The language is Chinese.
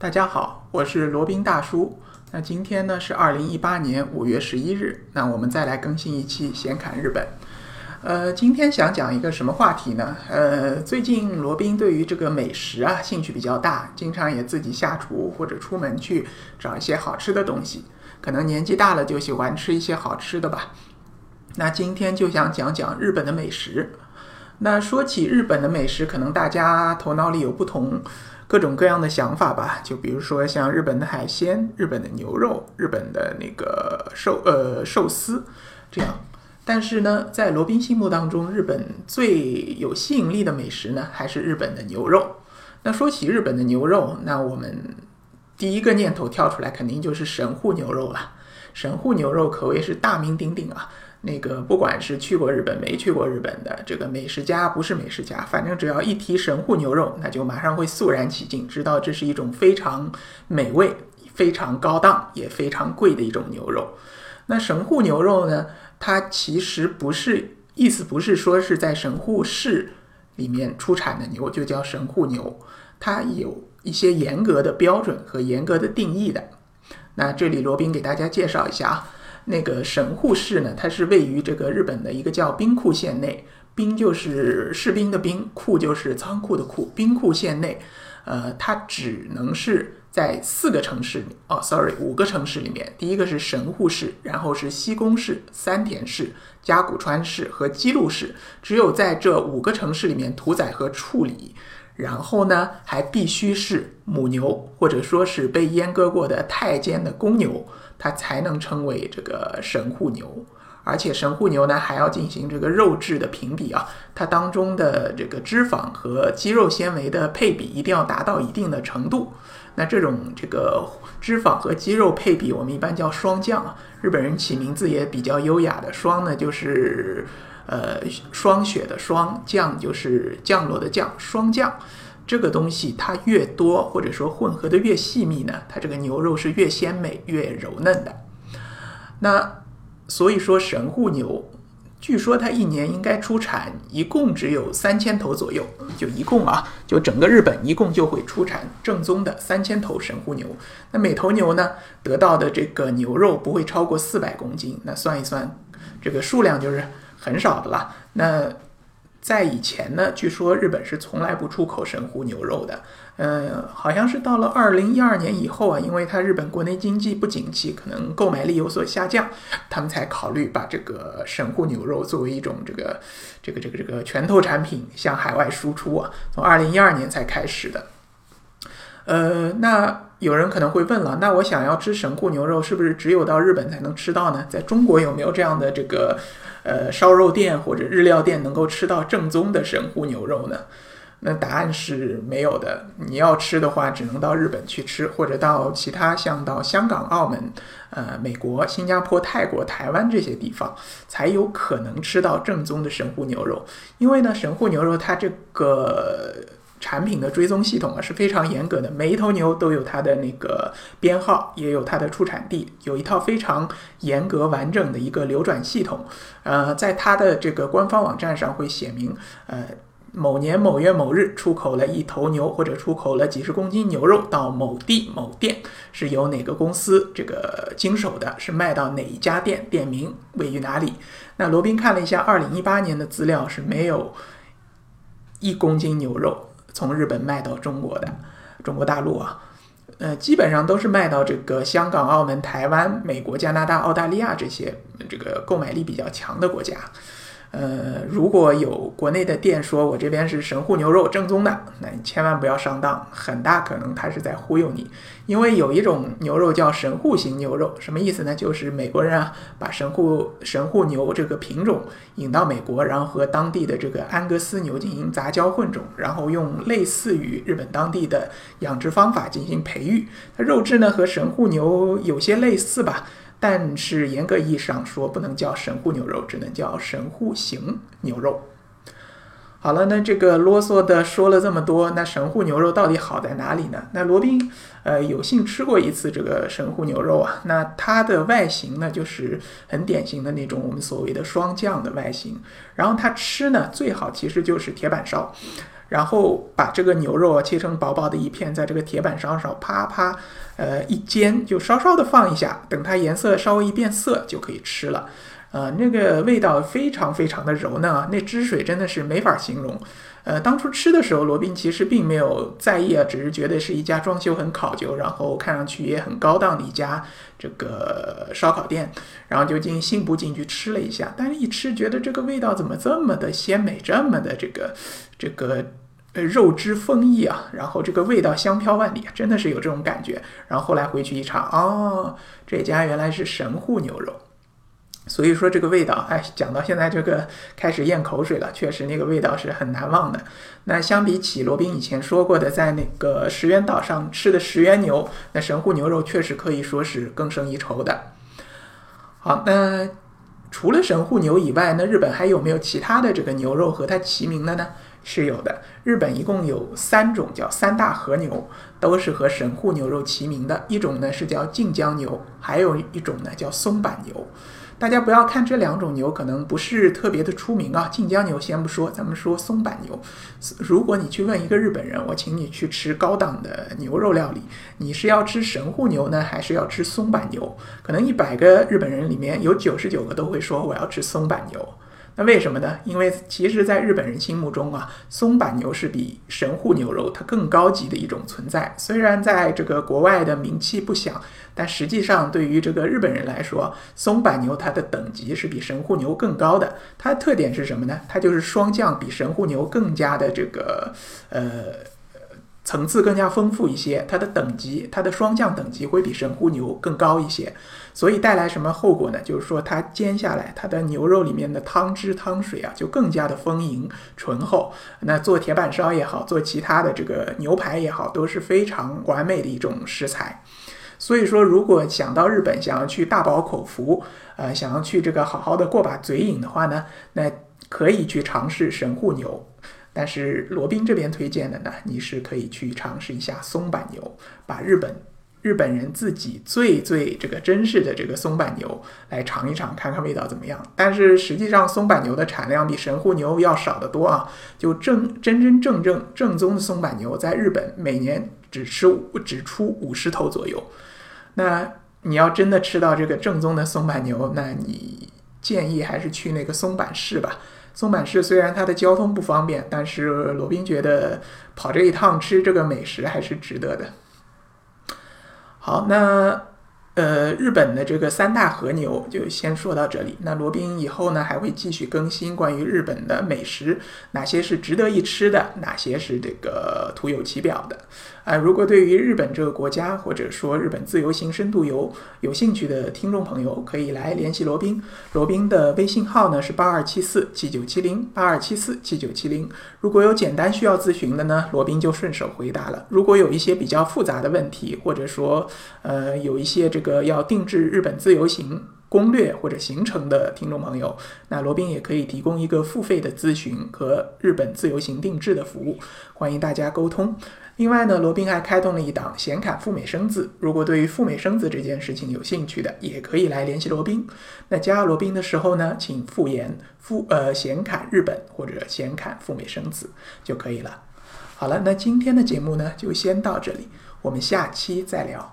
大家好，我是罗宾大叔。那今天呢是二零一八年五月十一日，那我们再来更新一期闲侃日本。呃，今天想讲一个什么话题呢？呃，最近罗宾对于这个美食啊兴趣比较大，经常也自己下厨或者出门去找一些好吃的东西。可能年纪大了就喜欢吃一些好吃的吧。那今天就想讲讲日本的美食。那说起日本的美食，可能大家头脑里有不同。各种各样的想法吧，就比如说像日本的海鲜、日本的牛肉、日本的那个寿呃寿司这样。但是呢，在罗宾心目当中，日本最有吸引力的美食呢，还是日本的牛肉。那说起日本的牛肉，那我们第一个念头跳出来，肯定就是神户牛肉了。神户牛肉可谓是大名鼎鼎啊。那个不管是去过日本没去过日本的这个美食家不是美食家，反正只要一提神户牛肉，那就马上会肃然起敬，知道这是一种非常美味、非常高档也非常贵的一种牛肉。那神户牛肉呢，它其实不是意思不是说是在神户市里面出产的牛就叫神户牛，它有一些严格的标准和严格的定义的。那这里罗宾给大家介绍一下啊。那个神户市呢，它是位于这个日本的一个叫兵库县内，兵就是士兵的兵，库就是仓库的库，兵库县内，呃，它只能是在四个城市哦，sorry，五个城市里面，第一个是神户市，然后是西宫市、三田市、加古川市和姬路市，只有在这五个城市里面屠宰和处理，然后呢，还必须是母牛，或者说是被阉割过的太监的公牛。它才能称为这个神户牛，而且神户牛呢还要进行这个肉质的评比啊，它当中的这个脂肪和肌肉纤维的配比一定要达到一定的程度。那这种这个脂肪和肌肉配比，我们一般叫霜降啊。日本人起名字也比较优雅的，霜呢就是呃霜雪的霜，降就是降落的降，霜降。这个东西它越多，或者说混合的越细密呢，它这个牛肉是越鲜美、越柔嫩的。那所以说神户牛，据说它一年应该出产一共只有三千头左右，就一共啊，就整个日本一共就会出产正宗的三千头神户牛。那每头牛呢得到的这个牛肉不会超过四百公斤，那算一算，这个数量就是很少的了。那在以前呢，据说日本是从来不出口神户牛肉的。嗯，好像是到了二零一二年以后啊，因为它日本国内经济不景气，可能购买力有所下降，他们才考虑把这个神户牛肉作为一种这个这个这个这个拳头产品向海外输出啊。从二零一二年才开始的。呃，那有人可能会问了，那我想要吃神户牛肉，是不是只有到日本才能吃到呢？在中国有没有这样的这个？呃，烧肉店或者日料店能够吃到正宗的神户牛肉呢？那答案是没有的。你要吃的话，只能到日本去吃，或者到其他像到香港、澳门、呃、美国、新加坡、泰国、台湾这些地方，才有可能吃到正宗的神户牛肉。因为呢，神户牛肉它这个。产品的追踪系统啊是非常严格的，每一头牛都有它的那个编号，也有它的出产地，有一套非常严格完整的一个流转系统。呃，在它的这个官方网站上会写明，呃，某年某月某日出口了一头牛，或者出口了几十公斤牛肉到某地某店，是由哪个公司这个经手的，是卖到哪一家店，店名位于哪里？那罗宾看了一下，二零一八年的资料是没有一公斤牛肉。从日本卖到中国的中国大陆啊，呃，基本上都是卖到这个香港、澳门、台湾、美国、加拿大、澳大利亚这些这个购买力比较强的国家。呃，如果有国内的店说我这边是神户牛肉正宗的，那你千万不要上当，很大可能他是在忽悠你。因为有一种牛肉叫神户型牛肉，什么意思呢？就是美国人啊把神户神户牛这个品种引到美国，然后和当地的这个安格斯牛进行杂交混种，然后用类似于日本当地的养殖方法进行培育，它肉质呢和神户牛有些类似吧。但是严格意义上说，不能叫神户牛肉，只能叫神户型牛肉。好了，那这个啰嗦的说了这么多，那神户牛肉到底好在哪里呢？那罗宾呃有幸吃过一次这个神户牛肉啊，那它的外形呢就是很典型的那种我们所谓的霜降的外形，然后它吃呢最好其实就是铁板烧。然后把这个牛肉切成薄薄的一片，在这个铁板烧上啪啪，呃一煎，就稍稍的放一下，等它颜色稍微一变色就可以吃了。呃，那个味道非常非常的柔嫩啊，那汁水真的是没法形容。呃，当初吃的时候，罗宾其实并没有在意啊，只是觉得是一家装修很考究，然后看上去也很高档的一家这个烧烤店，然后就进信步进去吃了一下，但是一吃觉得这个味道怎么这么的鲜美，这么的这个这个呃肉汁丰溢啊，然后这个味道香飘万里，真的是有这种感觉。然后后来回去一查，哦，这家原来是神户牛肉。所以说这个味道，哎，讲到现在这个开始咽口水了。确实那个味道是很难忘的。那相比起罗宾以前说过的，在那个石原岛上吃的石原牛，那神户牛肉确实可以说是更胜一筹的。好，那除了神户牛以外，那日本还有没有其他的这个牛肉和它齐名的呢？是有的。日本一共有三种叫三大和牛，都是和神户牛肉齐名的。一种呢是叫近江牛，还有一种呢叫松板牛。大家不要看这两种牛可能不是特别的出名啊，晋江牛先不说，咱们说松板牛。如果你去问一个日本人，我请你去吃高档的牛肉料理，你是要吃神户牛呢，还是要吃松板牛？可能一百个日本人里面有九十九个都会说我要吃松板牛。那为什么呢？因为其实，在日本人心目中啊，松板牛是比神户牛肉它更高级的一种存在。虽然在这个国外的名气不响，但实际上对于这个日本人来说，松板牛它的等级是比神户牛更高的。它的特点是什么呢？它就是霜降比神户牛更加的这个呃。层次更加丰富一些，它的等级，它的霜降等级会比神户牛更高一些，所以带来什么后果呢？就是说它煎下来，它的牛肉里面的汤汁汤水啊，就更加的丰盈醇厚。那做铁板烧也好，做其他的这个牛排也好，都是非常完美的一种食材。所以说，如果想到日本，想要去大饱口福，呃，想要去这个好好的过把嘴瘾的话呢，那可以去尝试神户牛。但是罗宾这边推荐的呢，你是可以去尝试一下松板牛，把日本日本人自己最最这个珍视的这个松板牛来尝一尝，看看味道怎么样。但是实际上松板牛的产量比神户牛要少得多啊，就正真真正正正宗的松板牛在日本每年只吃只出五十头左右。那你要真的吃到这个正宗的松板牛，那你建议还是去那个松板市吧。松板市虽然它的交通不方便，但是罗宾觉得跑这一趟吃这个美食还是值得的。好，那。呃，日本的这个三大和牛就先说到这里。那罗宾以后呢还会继续更新关于日本的美食，哪些是值得一吃的，哪些是这个徒有其表的。啊，如果对于日本这个国家或者说日本自由行深度游有兴趣的听众朋友，可以来联系罗宾。罗宾的微信号呢是八二七四七九七零八二七四七九七零。如果有简单需要咨询的呢，罗宾就顺手回答了。如果有一些比较复杂的问题，或者说呃有一些这个。个要定制日本自由行攻略或者行程的听众朋友，那罗宾也可以提供一个付费的咨询和日本自由行定制的服务，欢迎大家沟通。另外呢，罗宾还开通了一档显卡赴美生子，如果对于赴美生子这件事情有兴趣的，也可以来联系罗宾。那加罗宾的时候呢，请复言复呃显卡日本或者显卡赴美生子就可以了。好了，那今天的节目呢就先到这里，我们下期再聊。